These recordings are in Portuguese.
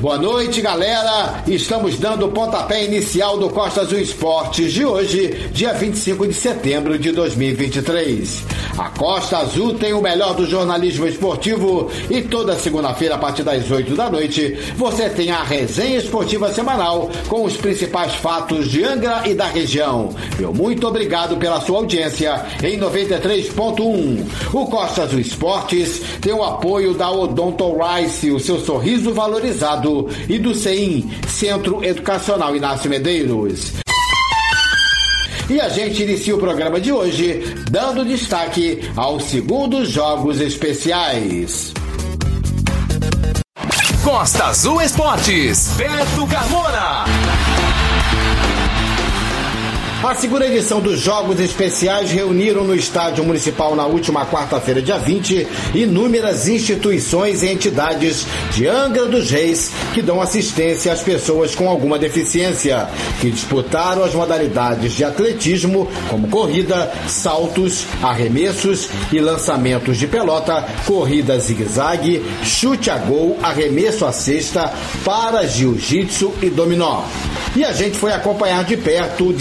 Boa noite, galera. Estamos dando o pontapé inicial do Costa Azul Esportes de hoje, dia 25 de setembro de 2023. A Costa Azul tem o melhor do jornalismo esportivo e toda segunda-feira, a partir das 8 da noite, você tem a resenha esportiva semanal com os principais fatos de Angra e da região. Meu muito obrigado pela sua audiência em 93.1. O Costa Azul Esportes tem o apoio da Odonto Rice, o seu sorriso valorizado e do CEIM, Centro Educacional Inácio Medeiros. E a gente inicia o programa de hoje dando destaque aos segundos Jogos Especiais. Costa Azul Esportes, Beto Carmona. A segunda edição dos Jogos Especiais reuniram no Estádio Municipal na última quarta-feira, dia 20, inúmeras instituições e entidades de Angra dos Reis que dão assistência às pessoas com alguma deficiência, que disputaram as modalidades de atletismo, como corrida, saltos, arremessos e lançamentos de pelota, corrida zigue-zague, chute a gol, arremesso à cesta, para jiu-jitsu e dominó. E a gente foi acompanhar de perto o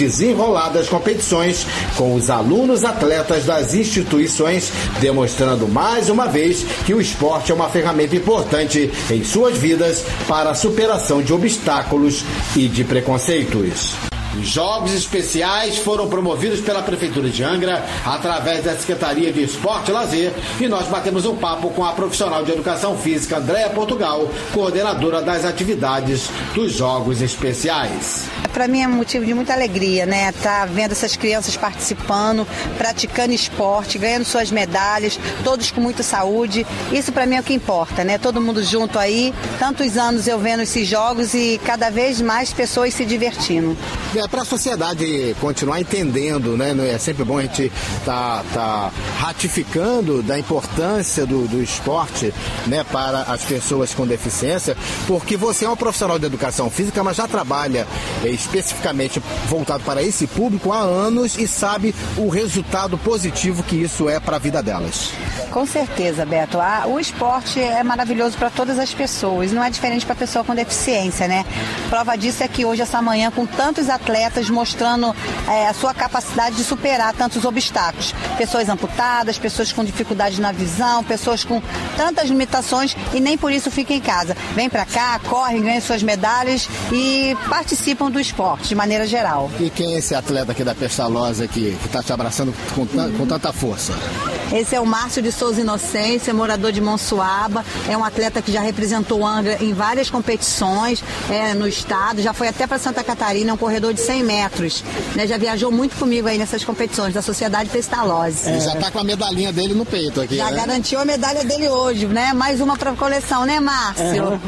desenrolar competições com os alunos atletas das instituições, demonstrando mais uma vez que o esporte é uma ferramenta importante em suas vidas para a superação de obstáculos e de preconceitos. Os Jogos Especiais foram promovidos pela Prefeitura de Angra através da Secretaria de Esporte e Lazer e nós batemos um papo com a profissional de Educação Física Andréa Portugal, coordenadora das atividades dos Jogos Especiais. Para mim é motivo de muita alegria, né? Tá vendo essas crianças participando, praticando esporte, ganhando suas medalhas, todos com muita saúde. Isso para mim é o que importa, né? Todo mundo junto aí, tantos anos eu vendo esses jogos e cada vez mais pessoas se divertindo. É para a sociedade continuar entendendo, né? É sempre bom a gente tá, tá ratificando da importância do, do esporte, né, para as pessoas com deficiência, porque você é um profissional de educação física, mas já trabalha é, especificamente voltado para esse público há anos e sabe o resultado positivo que isso é para a vida delas. Com certeza, Beto. o esporte é maravilhoso para todas as pessoas, não é diferente para a pessoa com deficiência, né? Prova disso é que hoje, essa manhã, com tantos atletas mostrando é, a sua capacidade de superar tantos obstáculos. Pessoas amputadas, pessoas com dificuldade na visão, pessoas com tantas limitações e nem por isso ficam em casa. Vem para cá, correm, ganham suas medalhas e participam do esporte de maneira geral. E quem é esse atleta aqui da Pestalosa que está te abraçando com, com tanta força? Esse é o Márcio de Souza Inocência, morador de Monsuaba. É um atleta que já representou Angra em várias competições é, no estado, já foi até para Santa Catarina, um corredor de 100 metros. Né? Já viajou muito comigo aí nessas competições da Sociedade Pestalozzi. É. Já está com a medalhinha dele no peito aqui. Já né? garantiu a medalha dele hoje, né? Mais uma para coleção, né, Márcio? É.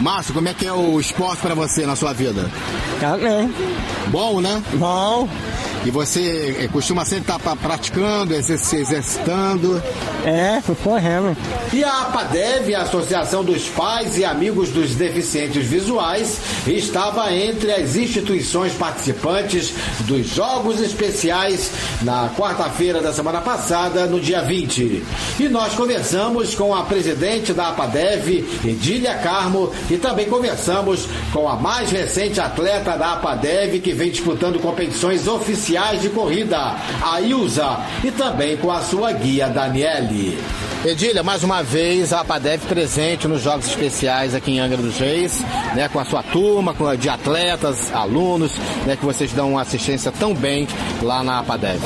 Márcio, como é que é o esporte para você na sua vida? Tá bem. Bom, né? Bom. E você eh, costuma sempre estar tá praticando, se exercitando? É, correndo. E a APADEV, a Associação dos Pais e Amigos dos Deficientes Visuais, estava entre as instituições participantes dos Jogos Especiais na quarta-feira da semana passada, no dia 20. E nós conversamos com a presidente da APADEV, Edília Carmo, e também conversamos com a mais recente atleta da APADEV, que vem disputando competições oficiais de corrida, a Ilza, e também com a sua guia Daniele. Edília, mais uma vez a APADEV presente nos Jogos Especiais aqui em Angra dos Reis, né, com a sua turma, com a de atletas, alunos, né, que vocês dão assistência tão bem lá na APADEV.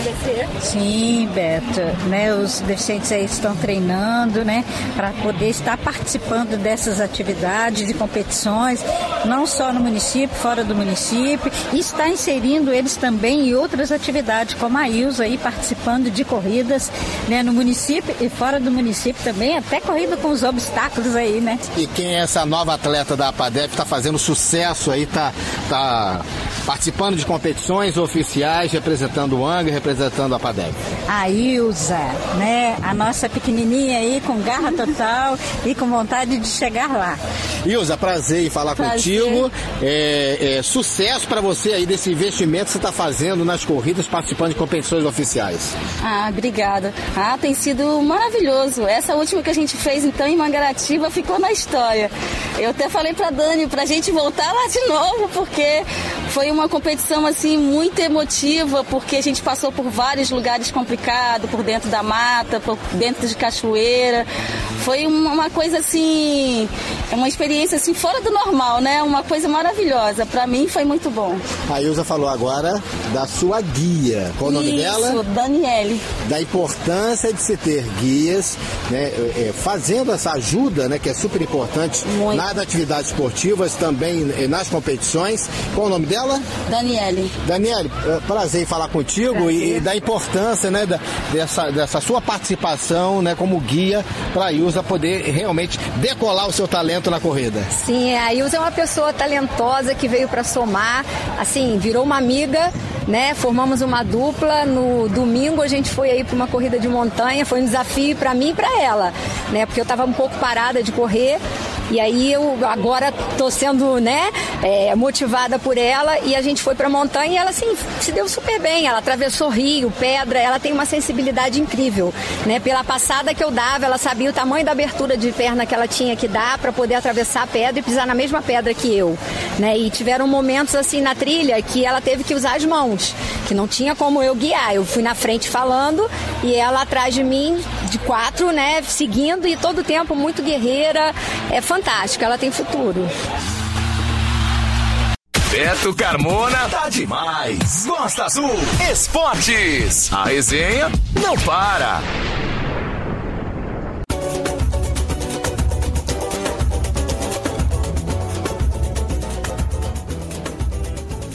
Sim, Beto, né, os deficientes aí estão treinando, né, para poder estar participando dessas atividades e competições, não só no município, fora do município, e está inserindo eles também em outras atividades, como a Ilza aí participando de corridas, né, no município e fora do município também, até corrida com os obstáculos aí, né? E quem é essa nova atleta da APADEP está fazendo sucesso aí, tá, tá participando de competições oficiais, representando o ANGA, representando a APADEP? A Ilza, né? A nossa pequenininha aí com garra total e com vontade de chegar lá. Ilza, prazer em falar prazer. contigo. É, é, sucesso para você aí desse investimento que você está fazendo nas corridas, participando de competições oficiais. Ah, obrigada. Ah, tem sido maravilhoso. Essa última que a gente fez então em Mangaratiba ficou na história. Eu até falei para Dani para a gente voltar lá de novo, porque foi uma competição assim muito emotiva, porque a gente passou por vários lugares complicados, por dentro da mata, por dentro de cachoeira. Foi uma coisa assim, uma experiência assim fora do normal, né? Uma coisa maravilhosa. Para mim foi muito bom. A Ilza falou agora da sua guia. Qual o nome dela? Isso, Daniele. Da importância de se ter guias, né? É, fazendo essa ajuda, né? Que é super importante muito. nas atividades esportivas, também nas competições. Qual o nome dela? Daniele. Daniele, é, prazer em falar contigo e, e, da importância, né, da, dessa, dessa sua participação, né, como guia para a Ilza poder realmente decolar o seu talento na corrida. Sim, a Ilza é uma pessoa talentosa que veio para somar, assim, virou uma amiga, né? Formamos uma dupla. No domingo a gente foi aí para uma corrida de montanha, foi um desafio para mim e para ela, né? Porque eu estava um pouco parada de correr e aí eu agora tô sendo, né, é, motivada por ela e a gente foi pra montanha e ela assim se deu super bem. Ela atravessou rio, pedra, ela tem uma sensibilidade incrível, né? Pela passada que eu dava, ela sabia o tamanho da abertura de perna que ela tinha que dar para poder atravessar a pedra e pisar na mesma pedra que eu, né? E tiveram momentos assim na trilha que ela teve que usar as mãos, que não tinha como eu guiar. Eu fui na frente falando e ela atrás de mim de quatro, né, seguindo e todo o tempo muito guerreira. É fantástico ela tem futuro. Beto Carmona tá demais. Gosta Azul Esportes. A resenha não para.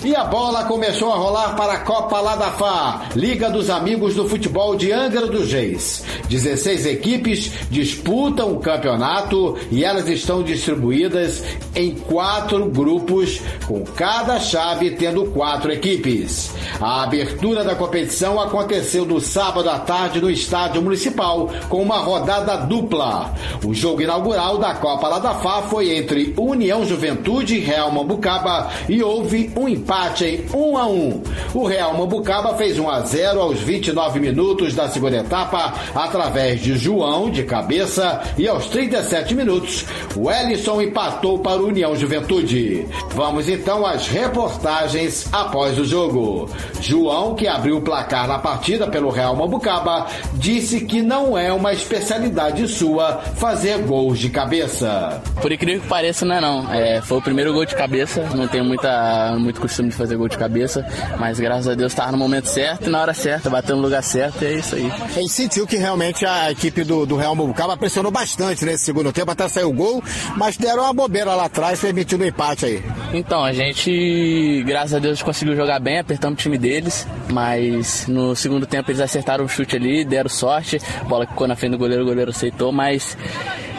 E a bola começou a rolar para a Copa Ladafá, Liga dos Amigos do Futebol de Angra dos Reis. 16 equipes disputam o campeonato e elas estão distribuídas em quatro grupos, com cada chave tendo quatro equipes. A abertura da competição aconteceu no sábado à tarde no Estádio Municipal, com uma rodada dupla. O jogo inaugural da Copa Ladafá foi entre União Juventude e Real Mambucaba e houve um empate empate em 1 a 1. O Real Mambucaba fez 1 a 0 aos 29 minutos da segunda etapa através de João de cabeça e aos 37 minutos o Ellison empatou para o União Juventude. Vamos então às reportagens após o jogo. João, que abriu o placar na partida pelo Real Mambucaba, disse que não é uma especialidade sua fazer gols de cabeça. Por incrível que pareça, não é não. É, foi o primeiro gol de cabeça, não tenho muita, muito costume de fazer gol de cabeça, mas graças a Deus estava no momento certo e na hora certa, bateu no lugar certo e é isso aí. A gente sentiu que realmente a equipe do, do Real Mubucaba pressionou bastante nesse segundo tempo até sair o gol, mas deram uma bobeira lá atrás, permitindo o um empate aí. Então, a gente, graças a Deus, conseguiu jogar bem, apertamos o time deles, mas no segundo tempo eles acertaram o chute ali, deram sorte, bola ficou na frente do goleiro, o goleiro aceitou, mas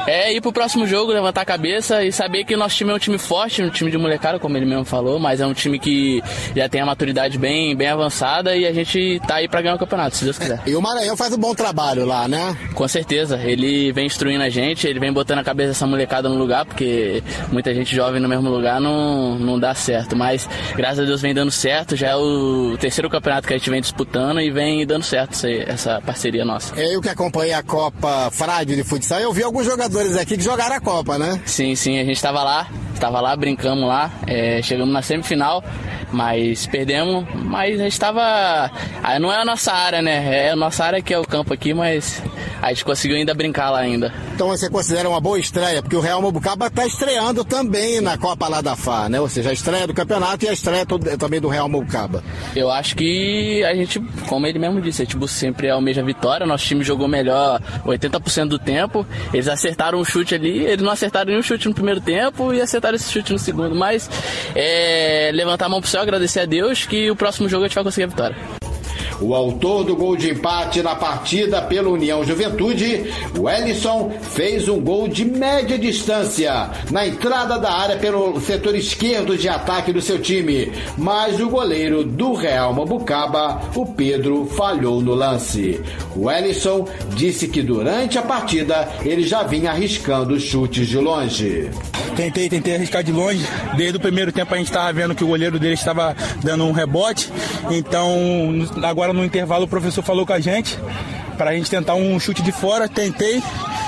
é ir pro próximo jogo, levantar a cabeça e saber que o nosso time é um time forte, um time de molecada, como ele mesmo falou, mas é um time que já tem a maturidade bem, bem avançada e a gente tá aí para ganhar o campeonato, se Deus quiser. E o Maranhão faz um bom trabalho lá, né? Com certeza, ele vem instruindo a gente, ele vem botando a cabeça dessa molecada no lugar, porque muita gente jovem no mesmo lugar não, não dá certo, mas graças a Deus vem dando certo, já é o terceiro campeonato que a gente vem disputando e vem dando certo essa, essa parceria nossa. Eu que acompanhei a Copa Frade de futsal, eu vi alguns jogadores jogadores aqui que jogaram a Copa, né? Sim, sim, a gente estava lá, estava lá, brincamos lá, é, chegamos na semifinal, mas perdemos, mas a gente estava. Ah, não é a nossa área, né? É a nossa área que é o campo aqui, mas a gente conseguiu ainda brincar lá ainda. Então você considera uma boa estreia, porque o Real Mobucaba está estreando também na Copa lá da Fá, né? Ou seja, a estreia do campeonato e a estreia também do Real Mobucaba. Eu acho que a gente, como ele mesmo disse, a gente sempre almeja a vitória, nosso time jogou melhor 80% do tempo, eles acertaram um chute ali, eles não acertaram nenhum chute no primeiro tempo e acertaram esse chute no segundo, mas é, levantar a mão pro céu, agradecer a Deus que o próximo jogo a gente vai conseguir a vitória. O autor do gol de empate na partida pela União Juventude, o Ellison, fez um gol de média distância na entrada da área pelo setor esquerdo de ataque do seu time, mas o goleiro do Real Mambucaba, o Pedro, falhou no lance. O Ellison disse que durante a partida ele já vinha arriscando chutes de longe. Tentei, tentei arriscar de longe. Desde o primeiro tempo a gente estava vendo que o goleiro dele estava dando um rebote. Então, agora no intervalo o professor falou com a gente para a gente tentar um chute de fora. Tentei,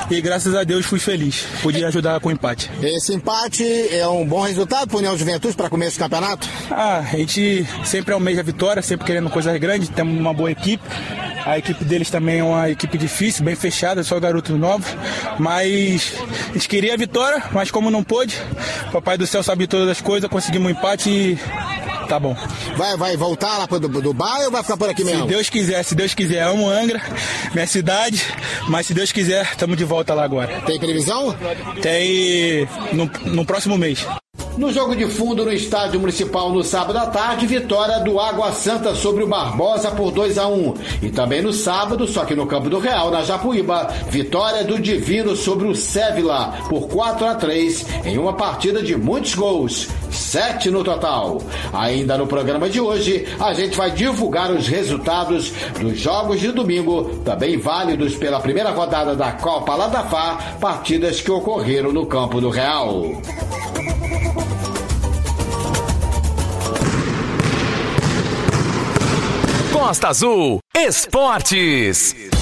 e graças a Deus fui feliz. Podia ajudar com o empate. Esse empate é um bom resultado para o União Juventude para começo do campeonato? Ah, a gente sempre almeja a vitória, sempre querendo coisas grandes, temos uma boa equipe. A equipe deles também é uma equipe difícil, bem fechada, só garotos novos. Mas a gente queria a vitória, mas como não pôde, Papai do Céu sabe todas as coisas, conseguimos um empate e Tá bom. Vai, vai voltar lá para Dubai ou vai ficar por aqui mesmo? Se Deus quiser, se Deus quiser. Amo Angra, minha cidade, mas se Deus quiser, estamos de volta lá agora. Tem previsão? Tem no, no próximo mês. No jogo de fundo no estádio municipal no sábado à tarde, vitória do Água Santa sobre o Barbosa por 2 a 1 E também no sábado, só que no campo do Real, na Japuíba, vitória do Divino sobre o Sévila por 4 a 3 em uma partida de muitos gols, sete no total. Ainda no programa de hoje, a gente vai divulgar os resultados dos jogos de domingo, também válidos pela primeira rodada da Copa Ladafá, partidas que ocorreram no campo do Real. Costa Azul Esportes.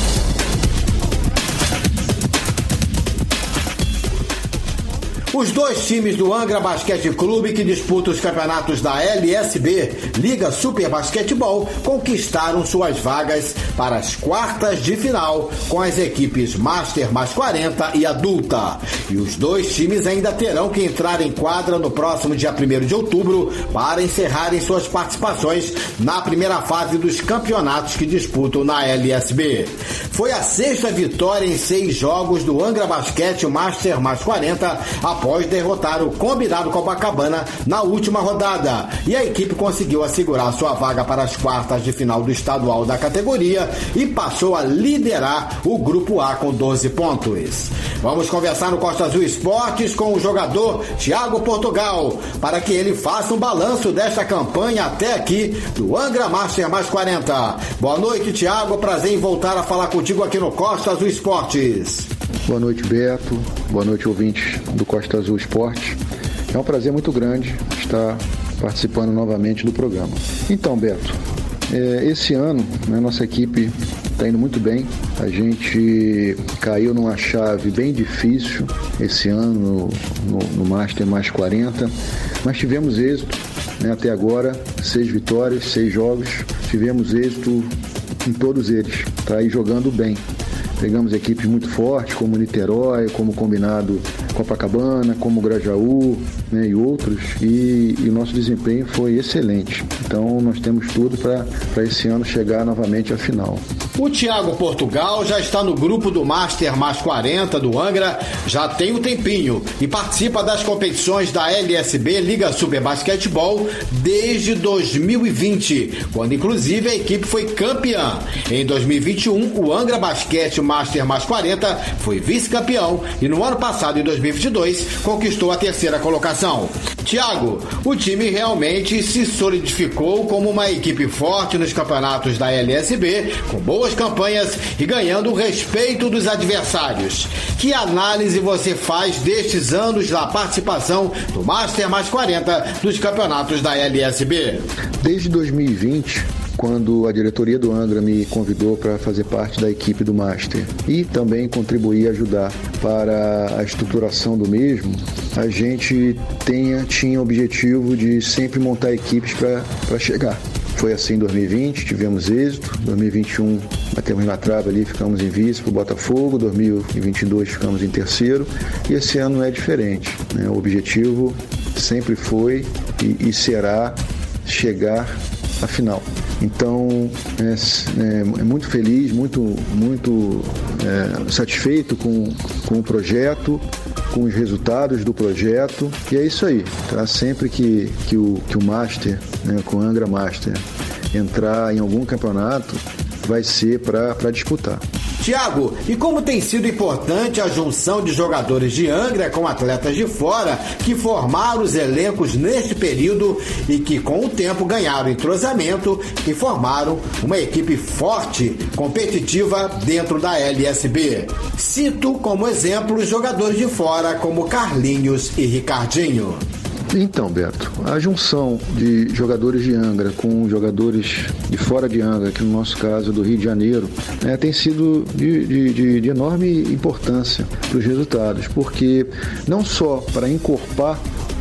Os dois times do Angra Basquete Clube que disputam os campeonatos da LSB, Liga Super Basquetebol, conquistaram suas vagas para as quartas de final com as equipes Master mais 40 e Adulta. E os dois times ainda terão que entrar em quadra no próximo dia 1 de outubro para encerrarem suas participações na primeira fase dos campeonatos que disputam na LSB. Foi a sexta vitória em seis jogos do Angra Basquete Master mais 40 após derrotar o combinado Copacabana na última rodada. E a equipe conseguiu assegurar sua vaga para as quartas de final do estadual da categoria e passou a liderar o grupo A com 12 pontos. Vamos conversar no Costa Azul Esportes com o jogador Thiago Portugal para que ele faça um balanço desta campanha até aqui do Angra Master mais 40. Boa noite, Thiago. Prazer em voltar a falar contigo aqui no Costa Azul Esportes. Boa noite, Beto. Boa noite, ouvintes do Costa Azul Esporte. É um prazer muito grande estar participando novamente do programa. Então, Beto, é, esse ano né, nossa equipe está indo muito bem. A gente caiu numa chave bem difícil esse ano no, no Master mais 40, mas tivemos êxito né, até agora, seis vitórias, seis jogos, tivemos êxito em todos eles, tá aí jogando bem. Pegamos equipes muito fortes, como Niterói, como Combinado Copacabana, como Grajaú né, e outros, e, o nosso desempenho foi excelente. Então nós temos tudo para esse ano chegar novamente à final. O Thiago Portugal já está no grupo do Master Mais 40 do Angra, já tem um tempinho e participa das competições da LSB Liga Super Basquetebol desde 2020, quando inclusive a equipe foi campeã. Em 2021, o Angra Basquete Master Mais 40 foi vice-campeão e no ano passado, em 2022, conquistou a terceira colocação. Thiago, o time realmente se solidificou como uma equipe forte nos campeonatos da LSB, com boas campanhas e ganhando o respeito dos adversários. Que análise você faz destes anos da participação do Master mais 40 dos campeonatos da LSB? Desde 2020, quando a diretoria do Angra me convidou para fazer parte da equipe do Master e também contribuir e ajudar para a estruturação do mesmo, a gente tenha, tinha o objetivo de sempre montar equipes para chegar. Foi assim em 2020, tivemos êxito. 2021 batemos na trave ali, ficamos em vice para o Botafogo. 2022 ficamos em terceiro. E esse ano é diferente. Né? O objetivo sempre foi e, e será chegar à final. Então, é, é, é, muito feliz, muito, muito é, satisfeito com, com o projeto, com os resultados do projeto. E é isso aí. Tá? Sempre que, que, o, que o Master, né, com o Angra Master, entrar em algum campeonato, vai ser para disputar. Tiago, e como tem sido importante a junção de jogadores de Angra com atletas de fora que formaram os elencos neste período e que com o tempo ganharam entrosamento e formaram uma equipe forte, competitiva dentro da LSB. Cito como exemplo os jogadores de fora como Carlinhos e Ricardinho. Então, Beto, a junção de jogadores de Angra com jogadores de fora de Angra, que no nosso caso do Rio de Janeiro, né, tem sido de, de, de, de enorme importância para os resultados, porque não só para encorpar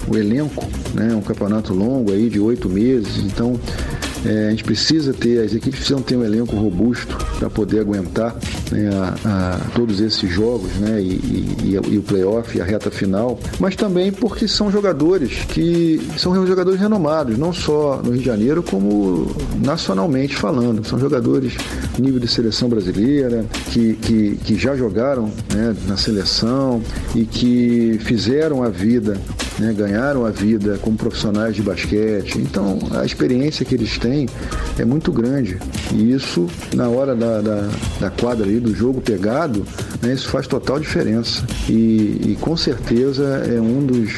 o elenco, né, um campeonato longo aí de oito meses, então é, a gente precisa ter, as equipes precisam ter um elenco robusto para poder aguentar né, a, a, todos esses jogos né, e, e, e, o playoff, a reta final, mas também porque são jogadores que são jogadores renomados, não só no Rio de Janeiro, como nacionalmente falando. São jogadores nível de seleção brasileira, que, que, que já jogaram né, na seleção e que fizeram a vida né, ganharam a vida como profissionais de basquete. Então, a experiência que eles têm é muito grande. E isso, na hora da, da, da quadra ali, do jogo pegado, né, isso faz total diferença. E, e, com certeza é um dos,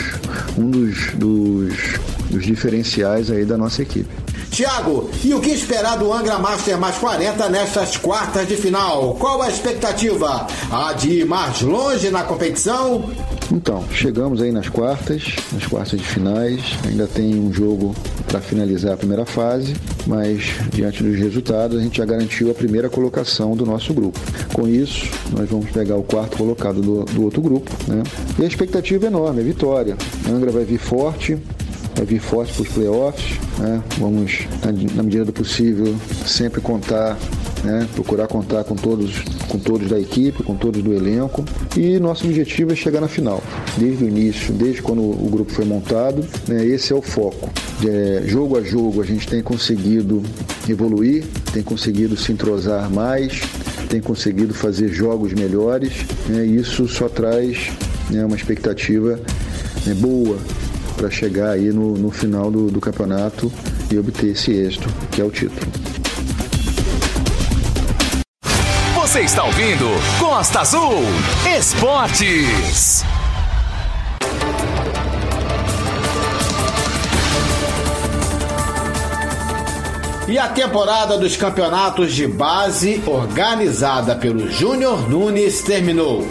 um dos, dos, dos diferenciais aí da nossa equipe. Tiago, e o que esperar do Angra Master mais 40 nestas quartas de final? Qual a expectativa? A de ir mais longe na competição? Então, chegamos aí nas quartas, nas quartas de finais. Ainda tem um jogo para finalizar a primeira fase, mas diante dos resultados a gente já garantiu a primeira colocação do nosso grupo. Com isso, nós vamos pegar o quarto colocado do, do outro grupo, né? E a expectativa é enorme, é vitória. A Angra vai vir forte, vai vir forte para os playoffs. Né? Vamos, na medida do possível, sempre contar né? procurar contar com todos, com todos da equipe, com todos do elenco. E nosso objetivo é chegar na final. Desde o início, desde quando o grupo foi montado, né? esse é o foco. É, jogo a jogo a gente tem conseguido evoluir, tem conseguido se entrosar mais, tem conseguido fazer jogos melhores. Né? E isso só traz né, uma expectativa né, boa para chegar aí no, no final do, do campeonato e obter esse êxito, que é o título. Você está ouvindo Costa Azul Esportes. E a temporada dos campeonatos de base, organizada pelo Júnior Nunes, terminou.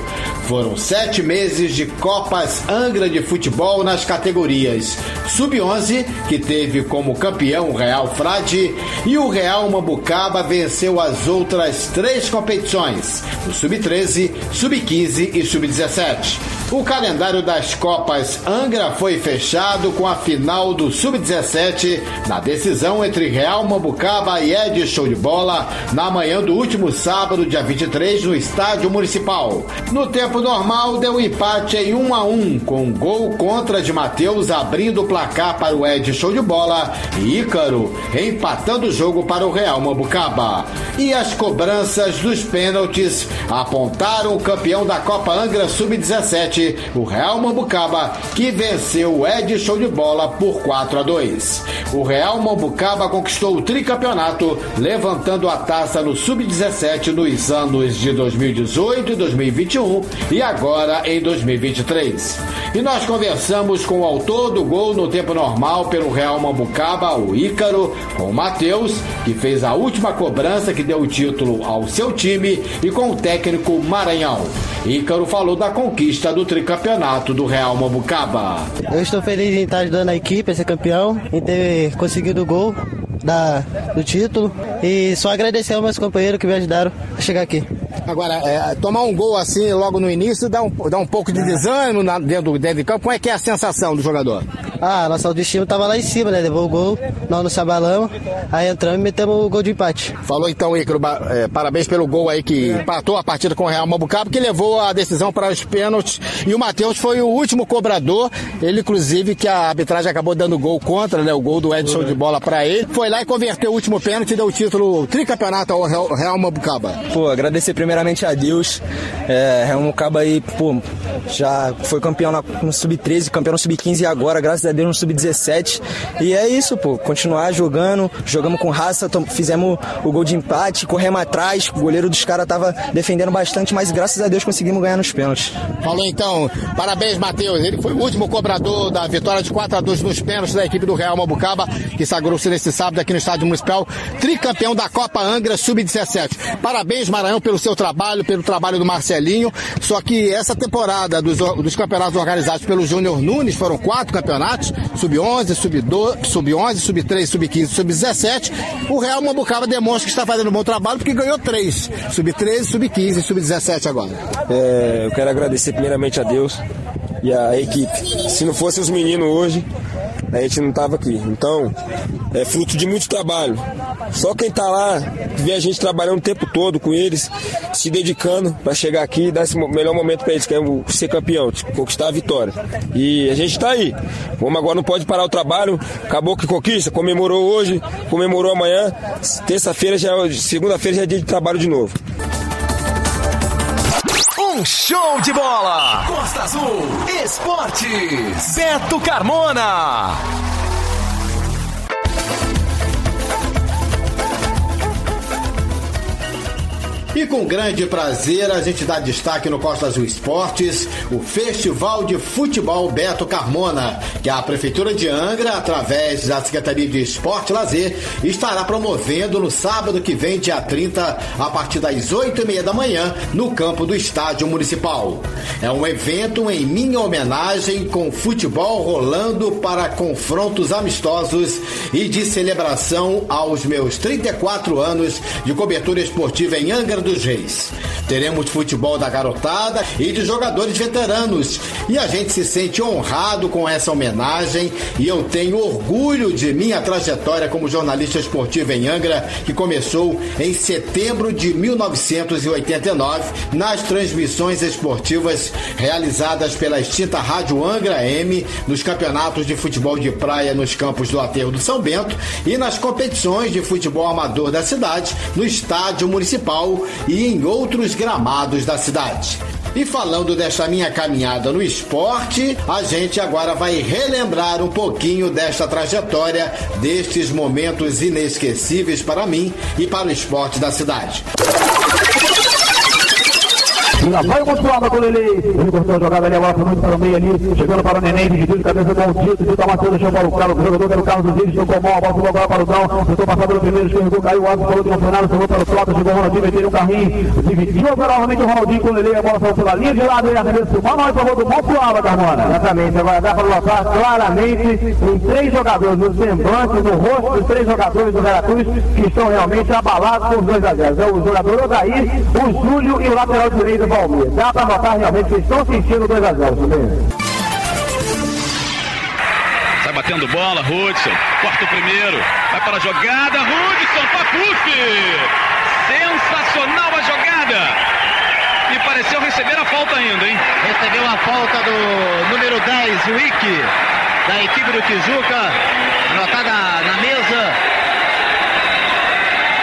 Foram sete meses de Copas Angra de Futebol nas categorias Sub-11, que teve como campeão o Real Frade, e o Real Mambucaba venceu as outras três competições, o Sub-13, Sub-15 e Sub-17. O calendário das Copas Angra foi fechado com a final do Sub-17 na decisão entre Real Mambucaba e Ed Show de Bola na manhã do último sábado, dia 23, no Estádio Municipal. No tempo normal, deu empate em 1 a 1 com um gol contra de Matheus abrindo o placar para o Ed Show de Bola e Ícaro empatando o jogo para o Real Mambucaba. E as cobranças dos pênaltis apontaram o campeão da Copa Angra Sub-17 o Real Mambucaba, que venceu o Ed Show de Bola por 4 a 2. O Real Mambucaba conquistou o tricampeonato, levantando a taça no Sub-17 nos anos de 2018 e 2021 e agora em 2023. E nós conversamos com o autor do gol no tempo normal pelo Real Mambucaba, o Ícaro, com o Matheus, que fez a última cobrança que deu o título ao seu time, e com o técnico Maranhão. Ícaro falou da conquista do tricampeonato do Real Mambucaba. Eu estou feliz em estar ajudando a equipe a ser campeão, em ter conseguido o gol da, do título e só agradecer aos meus companheiros que me ajudaram a chegar aqui. Agora, é, tomar um gol assim logo no início dá um, dá um pouco de desânimo na, dentro, dentro de campo. Como é que é a sensação do jogador? Ah, nosso autoestima estava lá em cima, né? Levou o gol, nós nos abalamos, aí entramos e metemos o gol de empate. Falou então, Icaro, é, parabéns pelo gol aí que empatou a partida com o Real Mabucaba, que levou a decisão para os pênaltis. E o Matheus foi o último cobrador, ele inclusive que a arbitragem acabou dando gol contra, né? O gol do Edson de bola para ele. Foi lá e converteu o último pênalti e deu o título tricampeonato ao Real, Mabucaba. Pô, agradecer primeiramente a Deus. É, Real Mabucaba aí, pô, já foi campeão no Sub-13, campeão no Sub-15 e agora, graças a Deus no sub-17. E é isso, pô, continuar jogando, jogamos com raça, fizemos o gol de empate, corremos atrás, o goleiro dos caras tava defendendo bastante, mas graças a Deus conseguimos ganhar nos pênaltis. Falou então, parabéns Matheus, ele foi o último cobrador da vitória de 4 a 2 nos pênaltis da equipe do Real Mabucaba, que sagrou-se nesse sábado aqui no Estádio Municipal, tricampeão da Copa Angra Sub-17. Parabéns Maranhão pelo seu trabalho, pelo trabalho do Marcelinho, só que essa temporada dos, dos campeonatos organizados pelo Júnior Nunes, foram quatro campeonatos, sub-11, sub-11, sub-11, sub-3, sub-15, sub-17, o Real Mambucaba demonstra que está fazendo um bom trabalho porque ganhou três, sub-13, sub-15 e sub-17 agora. É, eu quero agradecer primeiramente a Deus e a equipe. Se não fossem os meninos hoje, a gente não estava aqui. Então, é fruto de muito trabalho. Só quem está lá, vê a gente trabalhando o tempo todo com eles, se dedicando para chegar aqui e dar esse melhor momento para eles, que é ser campeão, tipo, conquistar a vitória. E a gente está aí. Vamos agora não pode parar o trabalho. Acabou que conquista, comemorou hoje, comemorou amanhã. Terça-feira já, é segunda-feira já é dia de trabalho de novo. Um show de bola! Costa Azul Esportes. Beto Carmona. E com grande prazer a gente dá destaque no Costa Azul Esportes, o Festival de Futebol Beto Carmona, que a Prefeitura de Angra, através da Secretaria de Esporte e Lazer, estará promovendo no sábado que vem, dia 30, a partir das 8 e meia da manhã, no campo do Estádio Municipal. É um evento em minha homenagem com futebol rolando para confrontos amistosos e de celebração aos meus 34 anos de cobertura esportiva em Angra dos Reis. Teremos futebol da garotada e de jogadores veteranos. E a gente se sente honrado com essa homenagem e eu tenho orgulho de minha trajetória como jornalista esportivo em Angra, que começou em setembro de 1989 nas transmissões esportivas realizadas pela extinta Rádio Angra M nos campeonatos de futebol de praia nos campos do Aterro do São Bento e nas competições de futebol amador da cidade no estádio municipal e em outros gramados da cidade. E falando desta minha caminhada no esporte, a gente agora vai relembrar um pouquinho desta trajetória, destes momentos inesquecíveis para mim e para o esporte da cidade. Ainda vai o Monsuaba com o Lele. Ele cortou a jogada ali, a bola foi muito para o meio ali. Chegando para o Neném, dividiu de cabeça com o Tito. Tito amassou, deixou para o Carlos. O jogador era o Carlos Dias, tocou. A bola ficou agora para o Dão. Tentou passar pelo primeiro, escorregou, caiu. O Alves falou foi nada. Chegou para o Trota, chegou o Ronaldinho, meteu um carrinho. Dividiu novamente o Ronaldinho com o Lele. A bola saiu pela linha de lado. E arremesso manual em favor do Monsuaba, Carmona. Exatamente. Agora dá para notar claramente em três jogadores, nos semblantes, no rosto dos três jogadores do Veracruz, que estão realmente abalados os dois a 0. É o jogador Odair, o Júlio e o lateral direito Valmir. Dá para notar realmente que estão sentindo 2 a 0 Sai batendo bola, Hudson. Corta o primeiro. Vai para a jogada. Hudson, Papuf. Sensacional a jogada. E pareceu receber a falta ainda, hein? Recebeu a falta do número 10, o Ike, da equipe do Tijuca. Anotada na mesa.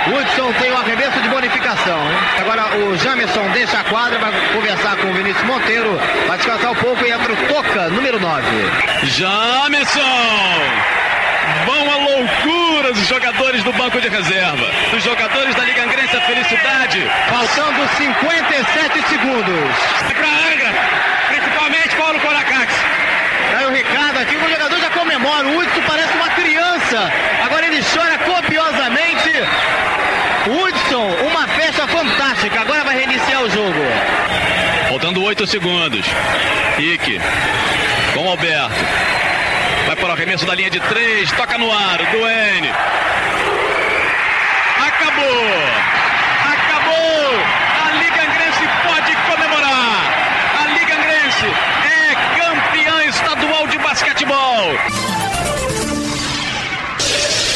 Hudson tem o arremesso de bonificação. Hein? Agora o Jamerson deixa a quadra, vai conversar com o Vinícius Monteiro, vai descansar um pouco e entra o Toca, número 9. Jamerson! Vão à loucura os jogadores do banco de reserva. Os jogadores da Liga Angrense, a felicidade. Faltando 57 segundos. Pra Angra, principalmente Paulo Coracax. Aí o recado aqui, o jogador já comemora. O Hudson parece uma criança. Agora ele chora copiosamente. Uma festa fantástica. Agora vai reiniciar o jogo. Faltando 8 segundos. Ike com Alberto. Vai para o arremesso da linha de 3. Toca no ar. Duane.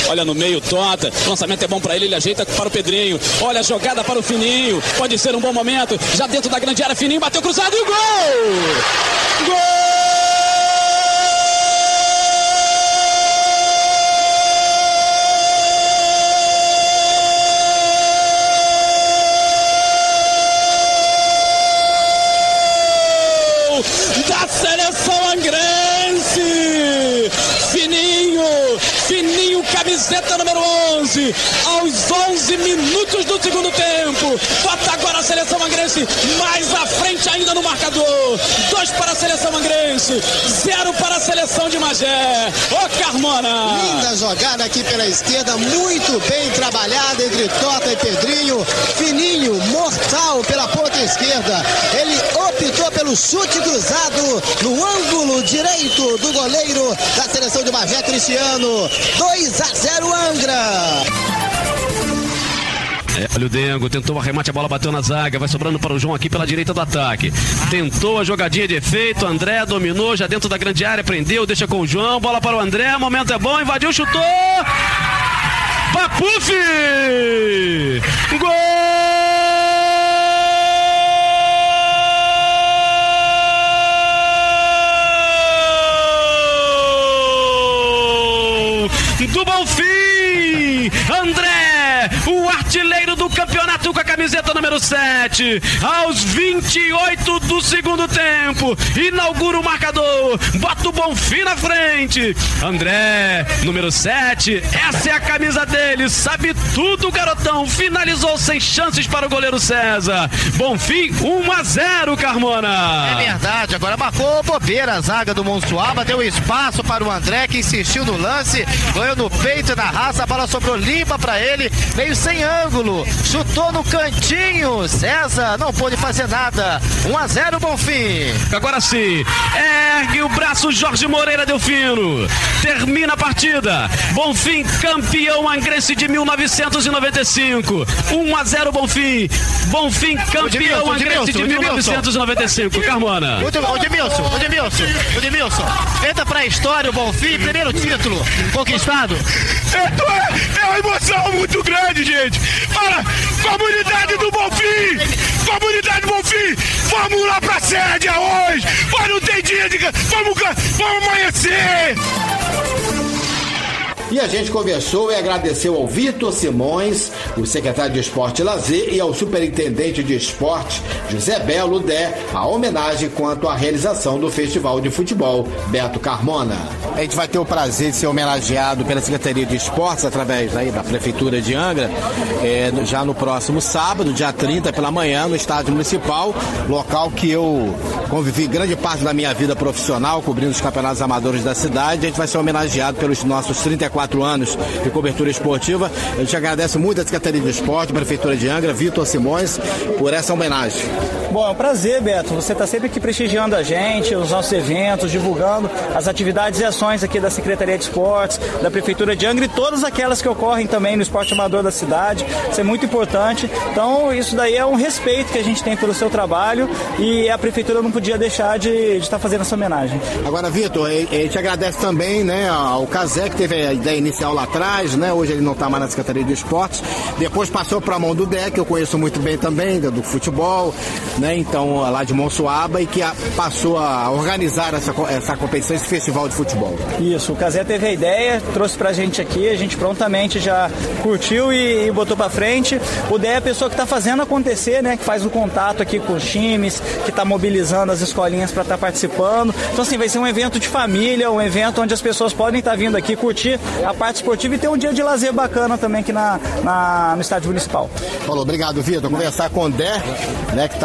Olha no meio, Tota. Lançamento é bom para ele, ele ajeita para o Pedrinho. Olha a jogada para o Fininho. Pode ser um bom momento. Já dentro da grande área, Fininho bateu cruzado e o gol! Gol! Aos 11 minutos do segundo tempo. Bota agora a seleção angrense mais à frente ainda no marcador. Dois para a seleção angrense, zero para a seleção de Magé. Ô Carmona! Linda jogada aqui pela esquerda, muito bem trabalhada entre Tota e Pedrinho. Fininho, mortal pela ponta esquerda. Ele optou pelo chute cruzado no ângulo direito do goleiro da seleção de Magé, Cristiano. 2 a 0 Angra. É, olha o Dengo, tentou o arremate, a bola bateu na zaga, vai sobrando para o João aqui pela direita do ataque. Tentou a jogadinha de efeito, André dominou já dentro da grande área, prendeu, deixa com o João, bola para o André, momento é bom, invadiu, chutou! Papuf! Gol! Do Bonfim! André, o artilheiro do campeonato com a camiseta número 7. Aos 28 do segundo tempo, inaugura o marcador, bota o Bonfim na frente. André, número 7, essa é a camisa dele, sabe tudo, garotão. Finalizou sem chances para o goleiro César. Bonfim, 1 a 0, Carmona. É verdade, agora marcou bobeira a zaga do Monsuaba, deu espaço para o André que insistiu no lance, ganhou no peito e na raça, a bola sobrou limpa para ele, veio sem ângulo, chutou no cantinho, César não pôde fazer nada, 1 a 0 Bonfim. Agora sim, ergue o braço Jorge Moreira Delfino, termina a partida, Bonfim campeão angrense de 1995, 1 a 0 Bonfim, Bonfim campeão angrense de 1995, Carmona. O Edmilson, o Edmilson, o Edmilson, entra pra história o Bonfim, primeiro título conquistado. É, é uma emoção muito grande, gente. Para, comunidade do Bonfim, comunidade Bonfim, vamos lá pra sede hoje. Mas não tem dia de. Vamos, vamos amanhecer. E a gente conversou e agradeceu ao Vitor Simões, o secretário de Esporte e Lazer, e ao superintendente de esporte, José Belo Dé, a homenagem quanto à realização do Festival de Futebol, Beto Carmona. A gente vai ter o prazer de ser homenageado pela Secretaria de Esportes, através aí da Prefeitura de Angra, é, já no próximo sábado, dia 30, pela manhã, no Estádio Municipal, local que eu convivi grande parte da minha vida profissional, cobrindo os campeonatos amadores da cidade. A gente vai ser homenageado pelos nossos 34 anos de cobertura esportiva. A gente agradece muito a Secretaria de Esporte, Prefeitura de Angra, Vitor Simões, por essa homenagem. Bom, é um prazer, Beto. Você está sempre aqui prestigiando a gente, os nossos eventos, divulgando as atividades e ações aqui da Secretaria de Esportes, da Prefeitura de Angra e todas aquelas que ocorrem também no esporte amador da cidade. Isso é muito importante. Então, isso daí é um respeito que a gente tem pelo seu trabalho e a Prefeitura não podia deixar de, estar fazendo essa homenagem. Agora, Vitor, a gente agradece também né, ao Casé, que teve a ideia inicial lá atrás, né? Hoje ele não está mais na Secretaria de Esportes. Depois passou para a mão do que eu conheço muito bem também, do futebol, né? Então, lá de Monsuaba, e que a, passou a organizar essa, essa competição, esse festival de futebol. Isso, o Casé teve a ideia, trouxe pra gente aqui, a gente prontamente já curtiu e, e botou pra frente. O Dé é a pessoa que está fazendo acontecer, né? Que faz o contato aqui com os times, que está mobilizando as escolinhas para estar tá participando. Então, assim, vai ser um evento de família, um evento onde as pessoas podem estar tá vindo aqui curtir a parte esportiva e ter um dia de lazer bacana também aqui na, na no estádio municipal. Falou, obrigado, Vitor. Conversar com o Dé, né, que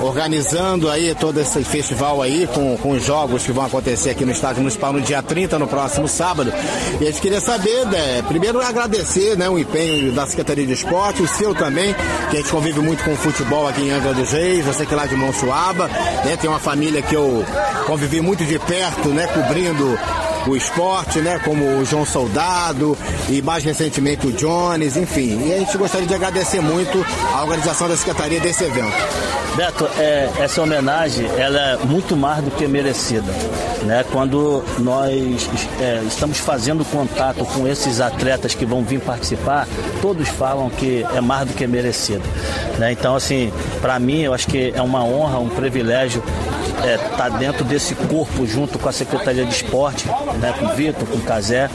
organizando aí todo esse festival aí com, com os jogos que vão acontecer aqui no estádio municipal no dia 30, no próximo sábado. E a gente queria saber, Dé, primeiro agradecer né, o empenho da Secretaria de Esporte, o seu também, que a gente convive muito com o futebol aqui em Angra dos Reis, você que é lá de Monsuaba, né, tem uma família que eu convivi muito de perto, né, cobrindo o esporte, né? Como o João Soldado e mais recentemente o Jones, enfim. E a gente gostaria de agradecer muito a organização da Secretaria desse evento. Beto, é, essa homenagem ela é muito mais do que merecida. Né? Quando nós é, estamos fazendo contato com esses atletas que vão vir participar, todos falam que é mais do que merecido. Né? Então, assim, para mim, eu acho que é uma honra, um privilégio estar é, tá dentro desse corpo junto com a Secretaria de Esporte, né, com o Vitor, com o Casé,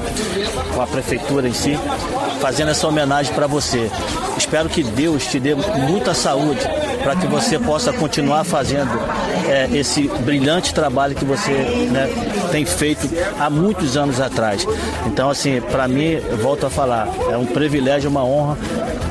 com a Prefeitura em si, fazendo essa homenagem para você. Espero que Deus te dê muita saúde, para que você possa continuar fazendo é, esse brilhante trabalho que você né, tem feito há muitos anos atrás. Então, assim, para mim, volto a falar, é um privilégio, uma honra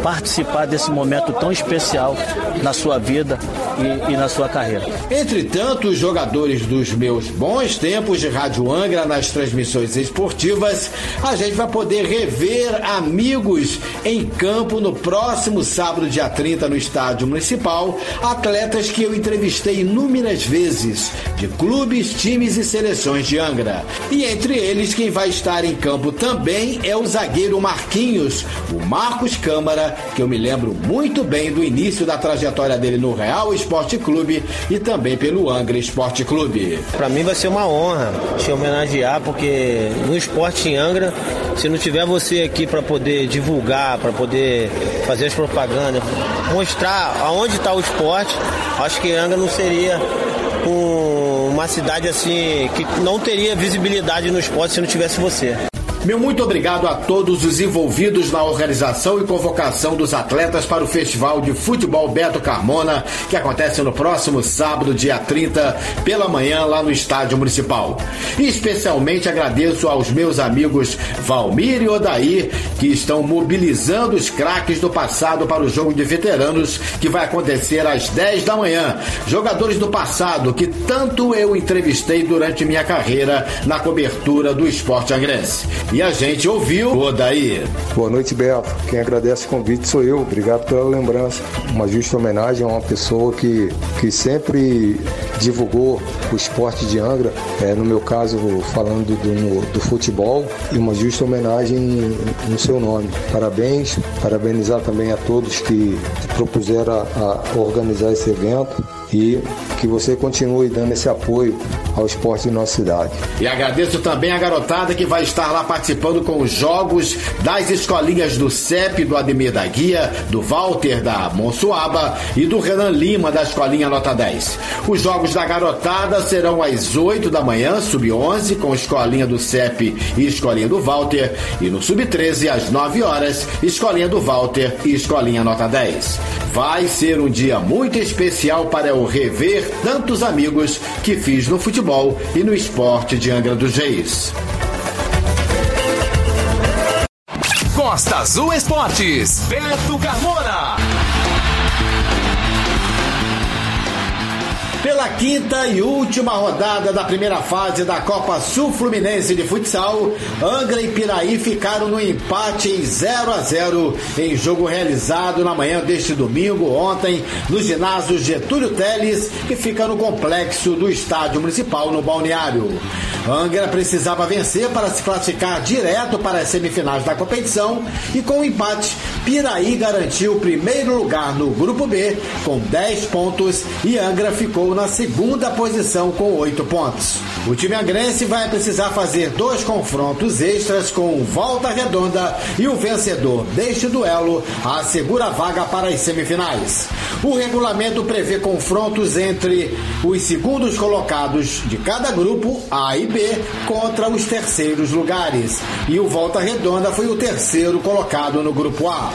participar desse momento tão especial na sua vida e, e, na sua carreira. Entretanto, os jogadores dos meus bons tempos de Rádio Angra nas transmissões esportivas, a gente vai poder rever amigos em campo no próximo sábado, dia 30, no Estádio Municipal, atletas que eu entrevistei inúmeras vezes, de clubes, times e seleções de Angra. E entre eles, quem vai estar em campo também é o zagueiro Marquinhos, o Marcos Câmara, que eu me lembro muito bem do início da trajetória dele no Real Esporte Clube e também pelo Angra Esporte Clube. Para mim vai ser uma honra te homenagear, porque no esporte em Angra, se não tiver você aqui para poder divulgar, para poder fazer as propagandas, mostrar aonde está o esporte, acho que Angra não seria uma cidade assim que não teria visibilidade no esporte se não tivesse você. Meu muito obrigado a todos os envolvidos na organização e convocação dos atletas para o Festival de Futebol Beto Carmona, que acontece no próximo sábado, dia 30, pela manhã, lá no Estádio Municipal. E especialmente agradeço aos meus amigos Valmir e Odair, que estão mobilizando os craques do passado para o jogo de veteranos, que vai acontecer às 10 da manhã. Jogadores do passado que tanto eu entrevistei durante minha carreira na cobertura do esporte angrense. E a gente ouviu o Odair. Boa noite, Beto. Quem agradece o convite sou eu. Obrigado pela lembrança. Uma justa homenagem a uma pessoa que, que sempre divulgou o esporte de Angra, é, no meu caso, falando do, do futebol, e uma justa homenagem no seu nome. Parabéns, parabenizar também a todos que propuseram a, a organizar esse evento e que você continue dando esse apoio ao esporte de nossa cidade. E agradeço também a garotada que vai estar lá participando com os jogos das escolinhas do CEP, do Ademir da Guia, do Walter da Monsuaba e do Renan Lima da escolinha Nota 10. Os jogos da garotada serão às 8 da manhã, sub-11, com escolinha do CEP e escolinha do Walter, e no sub-13 às 9 horas, escolinha do Walter e escolinha Nota 10. Vai ser um dia muito especial para rever tantos amigos que fiz no futebol e no esporte de Angra dos Reis. Costa Azul Esportes, Beto Carmona. Pela quinta e última rodada da primeira fase da Copa Sul Fluminense de Futsal, Angra e Piraí ficaram no empate em 0 a 0 em jogo realizado na manhã deste domingo, ontem, no ginásio Getúlio Teles, que fica no complexo do Estádio Municipal no Balneário. Angra precisava vencer para se classificar direto para as semifinais da competição e com o empate, Piraí garantiu o primeiro lugar no grupo B com 10 pontos e Angra ficou na segunda posição com 8 pontos. O time angrense vai precisar fazer dois confrontos extras com volta redonda e o vencedor deste duelo assegura a vaga para as semifinais. O regulamento prevê confrontos entre os segundos colocados de cada grupo, A e B, contra os terceiros lugares. E o Volta Redonda foi o terceiro colocado no grupo A.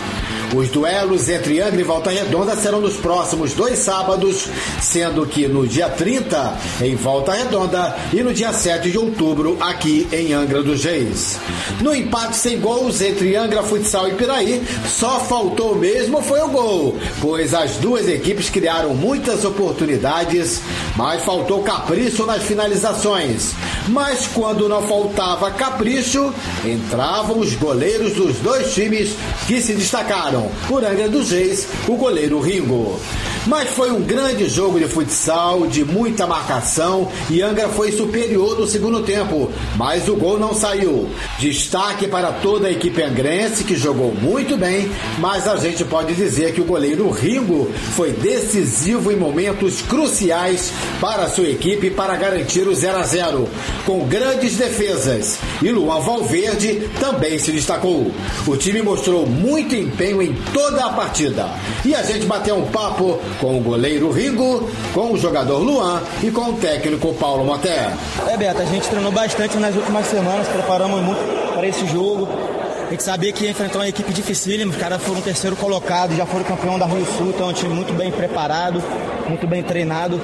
Os duelos entre Angra e Volta Redonda serão nos próximos dois sábados, sendo que no dia 30 em Volta Redonda e no dia 7 de outubro aqui em Angra dos Reis. No empate sem gols entre Angra Futsal e Piraí, só faltou mesmo foi o gol, pois as duas equipes criaram muitas oportunidades, mas faltou capricho nas finalizações. Mas quando não faltava capricho, entravam os goleiros dos dois times que se destacaram. Por Angra dos Reis, o goleiro Ringo. Mas foi um grande jogo de futsal, de muita marcação e Angra foi superior no segundo tempo, mas o gol não saiu. Destaque para toda a equipe angrense que jogou muito bem, mas a gente pode dizer que o goleiro Ringo foi decisivo em momentos cruciais para a sua equipe para garantir o 0 a 0, com grandes defesas. E Luan Valverde também se destacou. O time mostrou muito empenho em toda a partida. E a gente bateu um papo com o goleiro Ringo, com o jogador Luan e com o técnico Paulo Moté. É, Beto, a gente treinou bastante nas últimas semanas, preparamos muito para esse jogo. A gente sabia que ia enfrentar uma equipe dificílima, os caras foram terceiro colocado, já foram campeão da Rio Sul, então é um time muito bem preparado, muito bem treinado.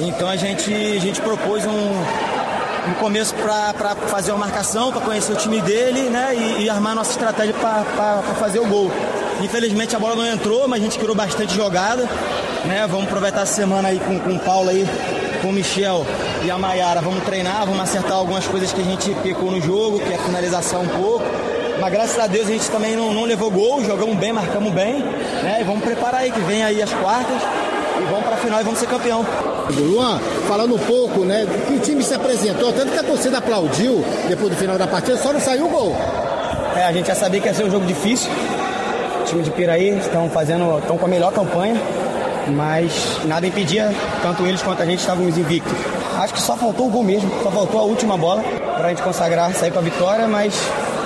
Então a gente, a gente propôs um, um começo para fazer uma marcação, para conhecer o time dele né, e, e armar nossa estratégia para fazer o gol. Infelizmente a bola não entrou, mas a gente criou bastante jogada. Né? Vamos aproveitar essa semana aí com, com o Paulo aí, com o Michel e a Maiara. Vamos treinar, vamos acertar algumas coisas que a gente pecou no jogo, que é a finalização um pouco. Mas graças a Deus a gente também não, não levou gol, jogamos bem, marcamos bem. Né? E vamos preparar aí que vem aí as quartas e vamos para a final e vamos ser campeão. Luan, falando um pouco, né, que o time se apresentou, tanto que a torcida aplaudiu depois do final da partida, só não saiu o gol. É, a gente já sabia que ia ser um jogo difícil. Time de Piraí estão fazendo, estão com a melhor campanha, mas nada impedia, tanto eles quanto a gente estávamos invictos. Acho que só faltou o gol mesmo, só faltou a última bola para a gente consagrar, sair com a vitória, mas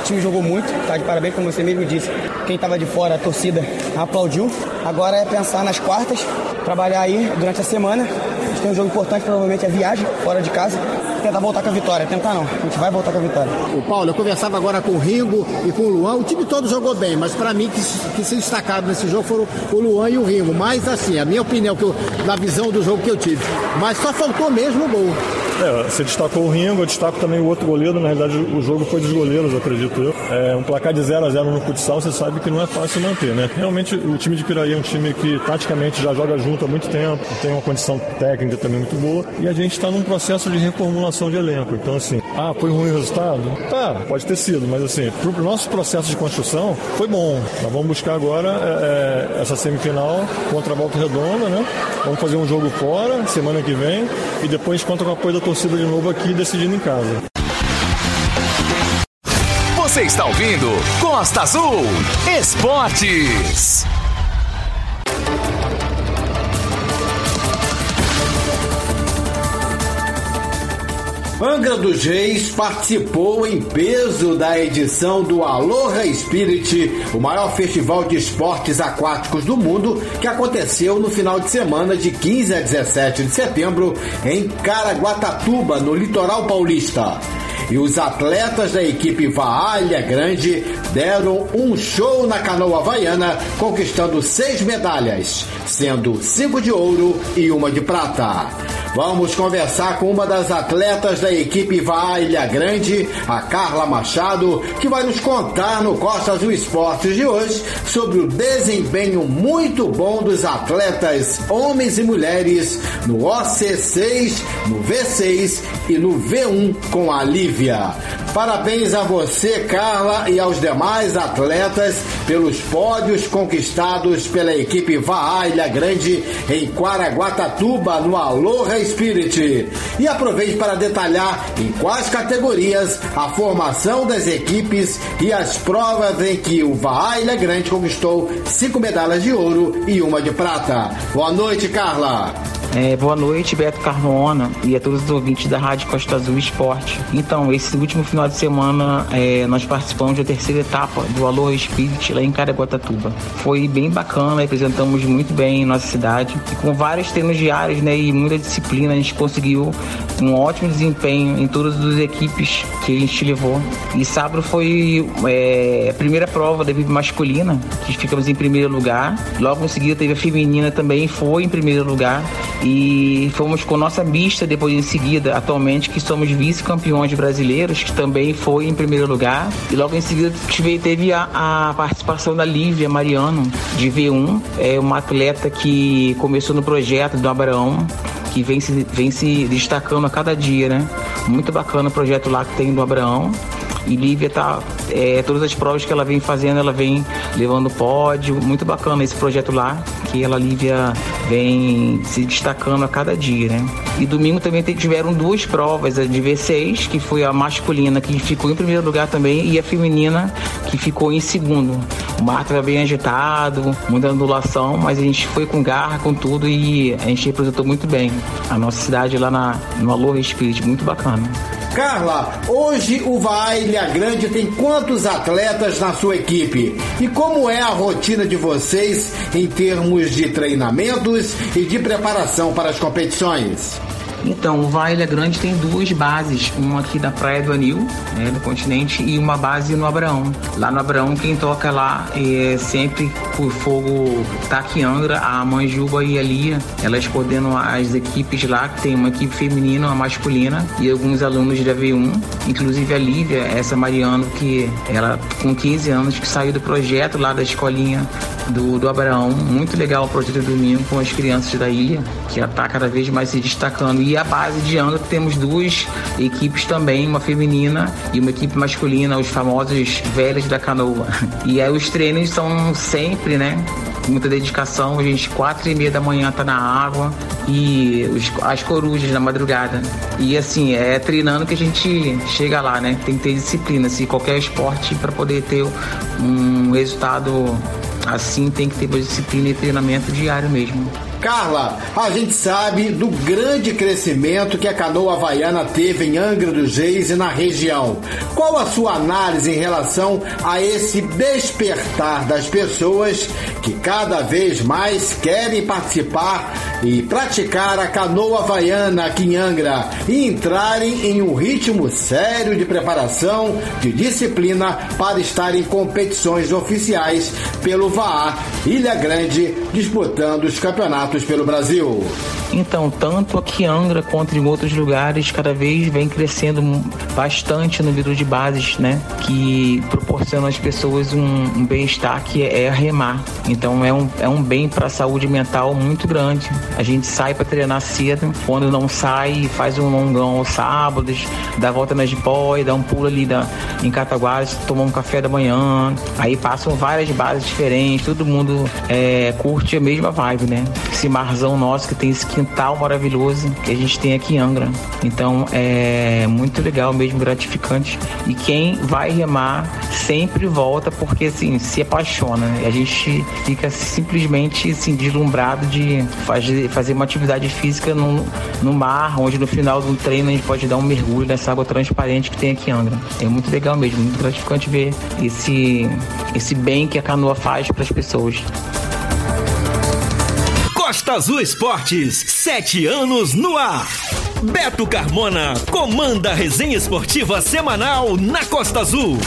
o time jogou muito, tá de parabéns, como você mesmo disse. Quem estava de fora, a torcida aplaudiu. Agora é pensar nas quartas, trabalhar aí durante a semana. A gente tem um jogo importante, provavelmente é viagem, fora de casa. Tentar voltar com a vitória. Tentar não, a gente vai voltar com a vitória. O Paulo, eu conversava agora com o Ringo e com o Luan. O time todo jogou bem, mas para mim que, que se destacaram nesse jogo foram o Luan e o Ringo. Mas assim, a minha opinião, que eu, na visão do jogo que eu tive. Mas só faltou mesmo o gol. É, você destacou o Ringo, eu destaco também o outro goleiro. Na realidade, o jogo foi dos goleiros, acredito eu. É, um placar de 0 a 0 no futsal, você sabe que não é fácil manter, né? Realmente, o time de Piraí é um time que taticamente já joga junto há muito tempo, tem uma condição técnica também muito boa, e a gente está num processo de reformulação de elenco. Então, assim, ah, foi ruim o resultado? Tá, pode ter sido, mas assim, para o nosso processo de construção, foi bom. Nós vamos buscar agora é, essa semifinal contra a Volta Redonda, né? Vamos fazer um jogo fora, semana que vem, e depois conta com o apoio da torcida de novo aqui, decidindo em casa. Você está ouvindo Costa Azul Esportes. Angra dos Reis participou em peso da edição do Aloha Spirit, o maior festival de esportes aquáticos do mundo, que aconteceu no final de semana de 15 a 17 de setembro em Caraguatatuba, no litoral paulista. E os atletas da equipe Vaalha Grande deram um show na canoa havaiana, conquistando seis medalhas, sendo cinco de ouro e uma de prata. Vamos conversar com uma das atletas da equipe Vaalha Grande, a Carla Machado, que vai nos contar no Costa Azul Esportes de hoje sobre o desempenho muito bom dos atletas homens e mulheres no OC6, no V6 e no V1 com a Lívia. Parabéns a você, Carla, e aos demais atletas pelos pódios conquistados pela equipe Vaalha Grande em Quaraguatatuba, no Aloha Spirit. E aproveite para detalhar em quais categorias a formação das equipes e as provas em que o Vaalha Grande conquistou cinco medalhas de ouro e uma de prata. Boa noite, Carla. É, boa noite, Beto Carmona e a todos os ouvintes da Rádio Costa Azul Esporte. Então, esse último final de semana é, nós participamos da terceira etapa do Aloha Spirit lá em Caraguatatuba. Foi bem bacana, representamos muito bem nossa cidade e com vários treinos diários né, e muita disciplina a gente conseguiu um ótimo desempenho em todas as equipes que a gente levou. E sábado foi é, a primeira prova da equipe masculina, que ficamos em primeiro lugar. Logo em seguida teve a feminina também, foi em primeiro lugar e fomos com nossa mista depois em seguida, atualmente que somos vice-campeões brasileiros, que também foi em primeiro lugar. E logo em seguida teve a, a participação da Lívia Mariano, de V1, é uma atleta que começou no projeto do Abraão, que vem se, vem se destacando a cada dia, né? Muito bacana o projeto lá que tem do Abraão. E Lívia tá. É, todas as provas que ela vem fazendo, ela vem levando pódio. Muito bacana esse projeto lá, que ela, Lívia, vem se destacando a cada dia, né? E domingo também tiveram duas provas, a de V6, que foi a masculina, que ficou em primeiro lugar também, e a feminina, que ficou em segundo. O mar estava bem agitado, muita ondulação, mas a gente foi com garra, com tudo, e a gente representou muito bem a nossa cidade lá na, no Aloha Spirit, muito bacana. Carla, hoje o Vailha Grande tem quantos atletas na sua equipe? E como é a rotina de vocês em termos de treinamentos e de preparação para as competições? Então, o Vale Ilha Grande tem duas bases, uma aqui da Praia do Anil, né, do continente, e uma base no Abraão. Lá no Abraão, quem toca lá é sempre por fogo Taki Angra, a Manjuba e a Lia. Elas coordenam as equipes lá, que tem uma equipe feminina, uma masculina, e alguns alunos da V1, inclusive a Lívia, essa Mariano, que ela com 15 anos, que saiu do projeto lá da escolinha do, do Abraão. Muito legal o projeto de domingo com as crianças da ilha, que está cada vez mais se destacando. E a base de Angra temos duas equipes também, uma feminina e uma equipe masculina, os famosos velhos da canoa. E aí os treinos são sempre, né? muita dedicação. A gente, quatro e meia da manhã, tá na água e os, as corujas na madrugada. E assim, é treinando que a gente chega lá, né? Tem que ter disciplina, assim, qualquer esporte para poder ter um resultado assim tem que ter disciplina e treinamento diário mesmo. Carla, a gente sabe do grande crescimento que a canoa havaiana teve em Angra dos Reis e na região. Qual a sua análise em relação a esse despertar das pessoas que cada vez mais querem participar e praticar a canoa havaiana aqui em Angra e entrarem em um ritmo sério de preparação, de disciplina para estar em competições oficiais pelo VAA Ilha Grande, disputando os campeonatos pelo Brasil. Então, tanto aqui em Angra quanto em outros lugares, cada vez vem crescendo bastante o número de bases, né? Que proporcionam às pessoas um, um bem-estar que é, é remar. Então, é um, é um bem para a saúde mental muito grande. A gente sai para treinar cedo, quando não sai, faz um longão aos sábados, dá volta na jiboia, dá um pulo ali em Cataguases, toma um café da manhã. Aí passam várias bases diferentes, todo mundo é, curte a mesma vibe, né? Esse marzão nosso que tem esse quintal maravilhoso que a gente tem aqui em Angra. Então é muito legal mesmo, gratificante. E quem vai remar sempre volta porque assim, se apaixona. A gente fica simplesmente assim, deslumbrado de fazer, fazer uma atividade física no, no mar, onde no final do treino a gente pode dar um mergulho nessa água transparente que tem aqui em Angra. É muito legal mesmo, muito gratificante ver esse, esse bem que a canoa faz para as pessoas. Costa Azul Esportes, sete anos no ar. Beto Carmona comanda a resenha esportiva semanal na Costa Azul.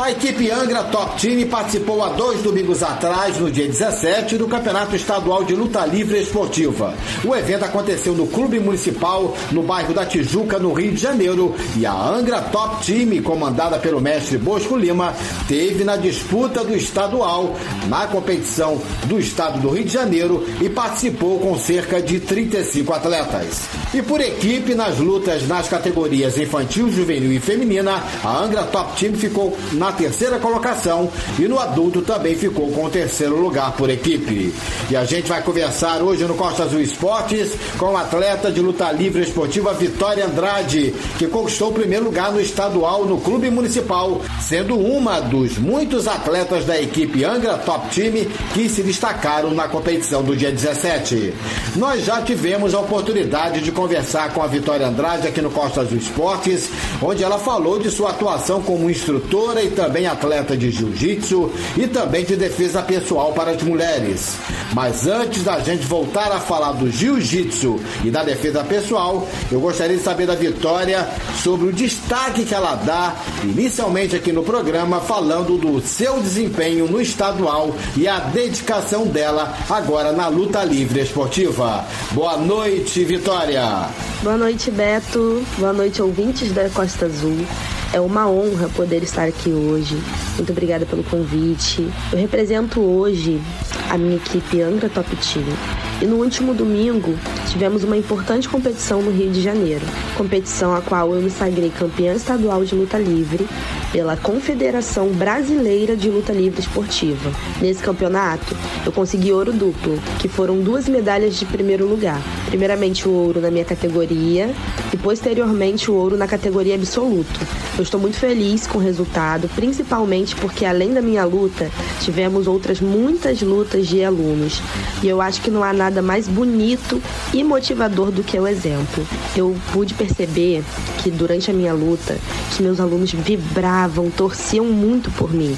A equipe Angra Top Team participou há dois domingos atrás, no dia 17, do Campeonato Estadual de Luta Livre Esportiva. O evento aconteceu no Clube Municipal, no bairro da Tijuca, no Rio de Janeiro, e a Angra Top Team, comandada pelo mestre Bosco Lima, teve na disputa do estadual, na competição do estado do Rio de Janeiro, e participou com cerca de 35 atletas. E por equipe, nas lutas nas categorias infantil, juvenil e feminina, a Angra Top Team ficou na terceira colocação e no adulto também ficou com o terceiro lugar por equipe. E a gente vai conversar hoje no Costa Azul Esportes com a atleta de luta livre esportiva Vitória Andrade, que conquistou o primeiro lugar no estadual no Clube Municipal, sendo uma dos muitos atletas da equipe Angra Top Team que se destacaram na competição do dia 17. Nós já tivemos a oportunidade de conversar com a Vitória Andrade aqui no Costa Azul Esportes, onde ela falou de sua atuação como instrutora e também atleta de jiu-jitsu e também de defesa pessoal para as mulheres. Mas antes da gente voltar a falar do jiu-jitsu e da defesa pessoal, eu gostaria de saber da Vitória sobre o destaque que ela dá inicialmente aqui no programa, falando do seu desempenho no estadual e a dedicação dela agora na luta livre esportiva. Boa noite, Vitória. Boa noite, Beto. Boa noite, ouvintes da Costa Azul. É uma honra poder estar aqui hoje. Muito obrigada pelo convite. Eu represento hoje a minha equipe Angra Top Team. E no último domingo tivemos uma importante competição no Rio de Janeiro. Competição a qual eu me sagrei campeã estadual de luta livre pela Confederação Brasileira de Luta Livre Esportiva. Nesse campeonato, eu consegui ouro duplo, que foram duas medalhas de primeiro lugar. Primeiramente o ouro na minha categoria e posteriormente o ouro na categoria absoluto. Eu estou muito feliz com o resultado, principalmente porque além da minha luta, tivemos outras muitas lutas de alunos. E eu acho que não há nada mais bonito e motivador do que o exemplo. Eu pude perceber que durante a minha luta, que meus alunos vibravam, torciam muito por mim.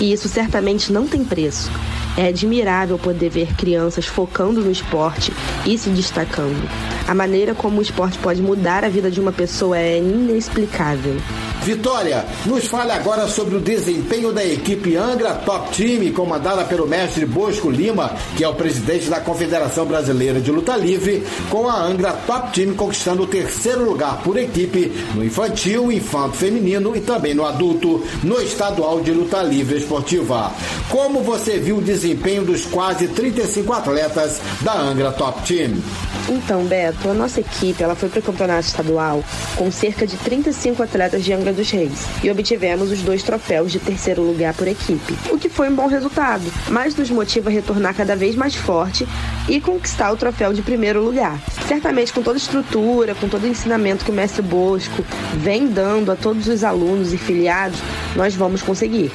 E isso certamente não tem preço. É admirável poder ver crianças focando no esporte e se destacando. A maneira como o esporte pode mudar a vida de uma pessoa é inexplicável. Vitória, nos fale agora sobre o desempenho da equipe Angra Top Team, comandada pelo mestre Bosco Lima, que é o presidente da Confederação Brasileira de Luta Livre, com a Angra Top Team conquistando o terceiro lugar por equipe no infantil, infanto feminino e também no adulto, no estadual de luta livre esportiva. Como você viu o desempenho dos quase 35 atletas da Angra Top Team? Então, Beto, a nossa equipe ela foi para o campeonato estadual com cerca de 35 atletas de Angra dos Reis e obtivemos os dois troféus de terceiro lugar por equipe, o que foi um bom resultado, mas nos motiva a retornar cada vez mais forte e conquistar o troféu de primeiro lugar. Certamente com toda a estrutura, com todo o ensinamento que o mestre Bosco vem dando a todos os alunos e filiados, nós vamos conseguir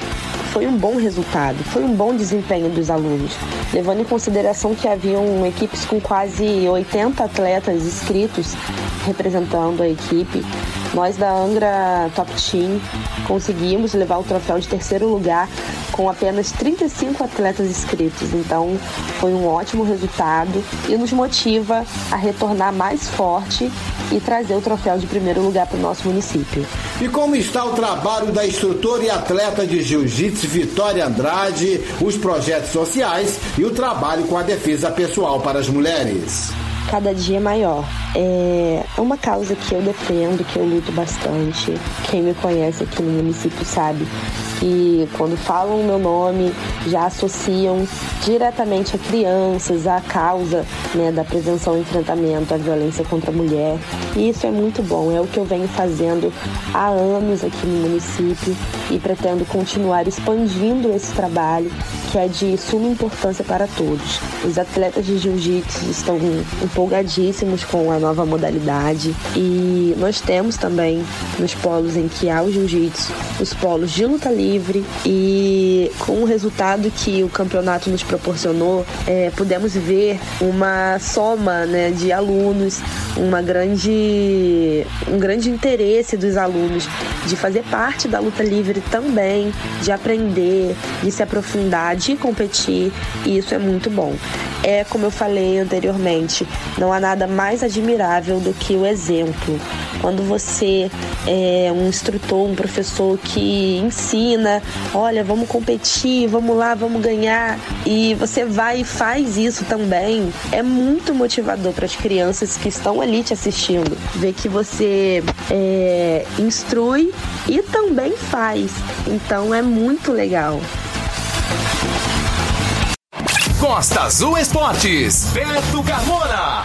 foi um bom resultado, foi um bom desempenho dos alunos, levando em consideração que haviam equipes com quase 80 atletas inscritos representando a equipe. Nós da Angra Top Team conseguimos levar o troféu de terceiro lugar com apenas 35 atletas inscritos. Então, foi um ótimo resultado e nos motiva a retornar mais forte e trazer o troféu de primeiro lugar para o nosso município. E como está o trabalho da instrutora e atleta de jiu-jitsu Vitória Andrade, os projetos sociais e o trabalho com a defesa pessoal para as mulheres? Cada dia maior. É uma causa que eu defendo, que eu luto bastante. Quem me conhece aqui no município sabe que quando falam o meu nome já associam diretamente a crianças, à causa né, da prevenção e enfrentamento à violência contra a mulher. E isso é muito bom, é o que eu venho fazendo há anos aqui no município e pretendo continuar expandindo esse trabalho que é de suma importância para todos. Os atletas de jiu-jitsu estão empolgadíssimos com a nova modalidade e nós temos também nos polos em que há o jiu-jitsu os polos de luta livre e com o resultado que o campeonato nos proporcionou, é, pudemos ver uma soma né, de alunos, uma grande, um grande interesse dos alunos de fazer parte da luta livre também, de aprender, de se aprofundar, de competir, e isso é muito bom. É como eu falei anteriormente, não há nada mais admirável do que o exemplo. Quando você é um instrutor, um professor que ensina, olha, vamos competir, vamos lá, vamos ganhar, e você vai e faz isso também, é muito motivador para as crianças que estão ali te assistindo. Ver que você é, instrui e também faz. Então é muito legal. Costa Azul Esportes, Beto Carmona.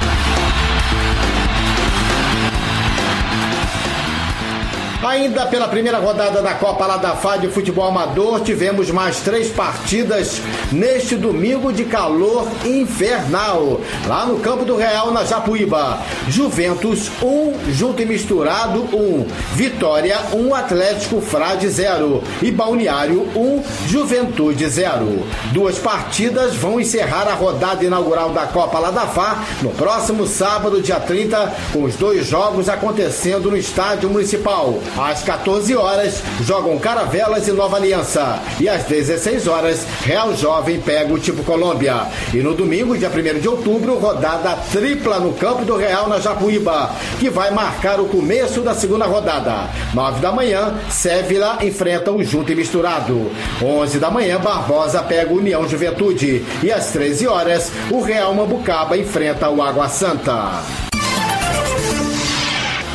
Ainda pela primeira rodada da Copa lá da FA de futebol amador, tivemos mais três partidas neste domingo de calor infernal, lá no Campo do Real, na Japuíba. Juventus 1, um, junto e misturado 1. Um. Vitória 1, um, Atlético Frade 0. E Balneário 1, um, Juventude 0. Duas partidas vão encerrar a rodada inaugural da Copa lá da FA no próximo sábado, dia 30, com os dois jogos acontecendo no Estádio Municipal. Às 14 horas, jogam Caravelas e Nova Aliança. E às 16 horas, Real Jovem pega o Tipo Colômbia. E no domingo, dia 1 de outubro, rodada tripla no Campo do Real, na Japuíba, que vai marcar o começo da segunda rodada. 9 da manhã, Sévila enfrenta o Junto e Misturado. 11 da manhã, Barbosa pega o União Juventude. E às 13 horas, o Real Mambucaba enfrenta o Água Santa.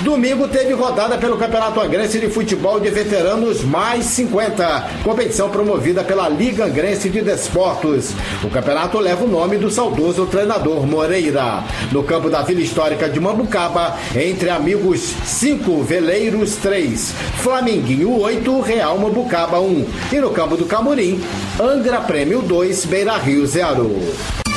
Domingo teve rodada pelo Campeonato Angrense de Futebol de Veteranos Mais 50, competição promovida pela Liga Angrense de Desportos. O campeonato leva o nome do saudoso treinador Moreira. No campo da Vila Histórica de Mambucaba, entre amigos 5, Veleiros 3, Flamenguinho 8, Real Mambucaba 1. E no campo do Camurim, Angra Prêmio 2, Beira Rio 0.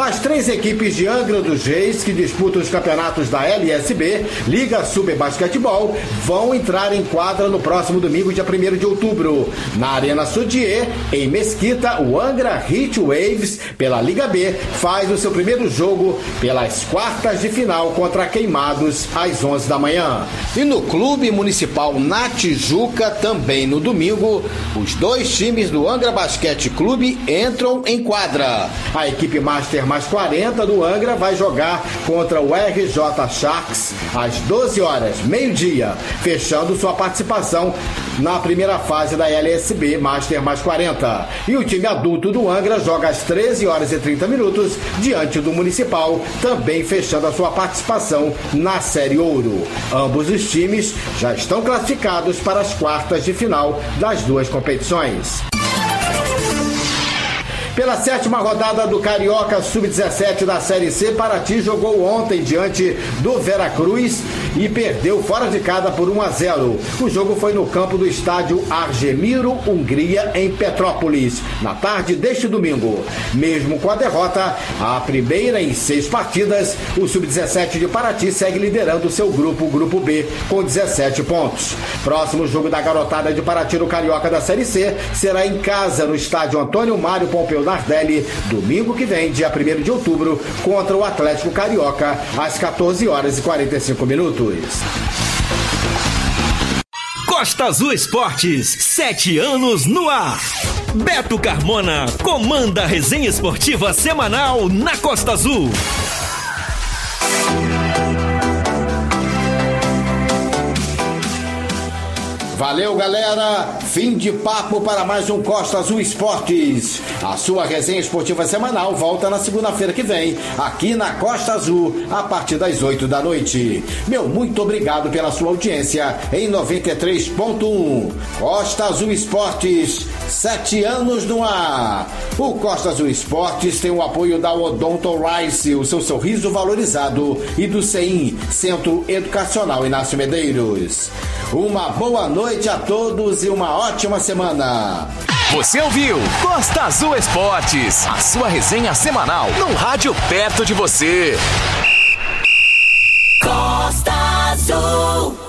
As três equipes de Angra dos Reis que disputam os campeonatos da LSB, Liga Super Basquetebol, vão entrar em quadra no próximo domingo, dia 1 de outubro. Na Arena Sudier, em Mesquita, o Angra Heat Waves, pela Liga B, faz o seu primeiro jogo pelas quartas de final contra Queimados, às 11 da manhã. E no Clube Municipal na Tijuca, também no domingo, os dois times do Angra Basquete Clube entram em quadra. A equipe Master mais 40 do Angra vai jogar contra o RJ Sharks às 12 horas, meio-dia, fechando sua participação na primeira fase da LSB Master mais 40. E o time adulto do Angra joga às 13 horas e 30 minutos diante do Municipal, também fechando a sua participação na Série Ouro. Ambos os times já estão classificados para as quartas de final das duas competições. Pela sétima rodada do Carioca Sub-17 da Série C, Paraty jogou ontem diante do Veracruz e perdeu fora de casa por 1 a 0. O jogo foi no campo do estádio Argemiro, Hungria, em Petrópolis, na tarde deste domingo. Mesmo com a derrota, a primeira em seis partidas, o Sub-17 de Paraty segue liderando seu grupo, o Grupo B, com 17 pontos. Próximo jogo da garotada de Paraty no Carioca da Série C será em casa, no estádio Antônio Mário Pompeu Nardelli, domingo que vem, dia 1 de outubro, contra o Atlético Carioca, às 14 horas e 45 minutos. Costa Azul Esportes, sete anos no ar. Beto Carmona comanda a resenha esportiva semanal na Costa Azul. Valeu, galera! Fim de papo para mais um Costa Azul Esportes. A sua resenha esportiva semanal volta na segunda-feira que vem, aqui na Costa Azul, a partir das 8 da noite. Meu muito obrigado pela sua audiência em 93.1. Costa Azul Esportes, sete anos no ar. O Costa Azul Esportes tem o apoio da Odonto Rice, o seu sorriso valorizado, e do CEIM, Centro Educacional Inácio Medeiros. Uma boa noite a todos e uma ótima semana. Você ouviu Costa Azul Esportes, a sua resenha semanal no rádio perto de você. Costa Azul.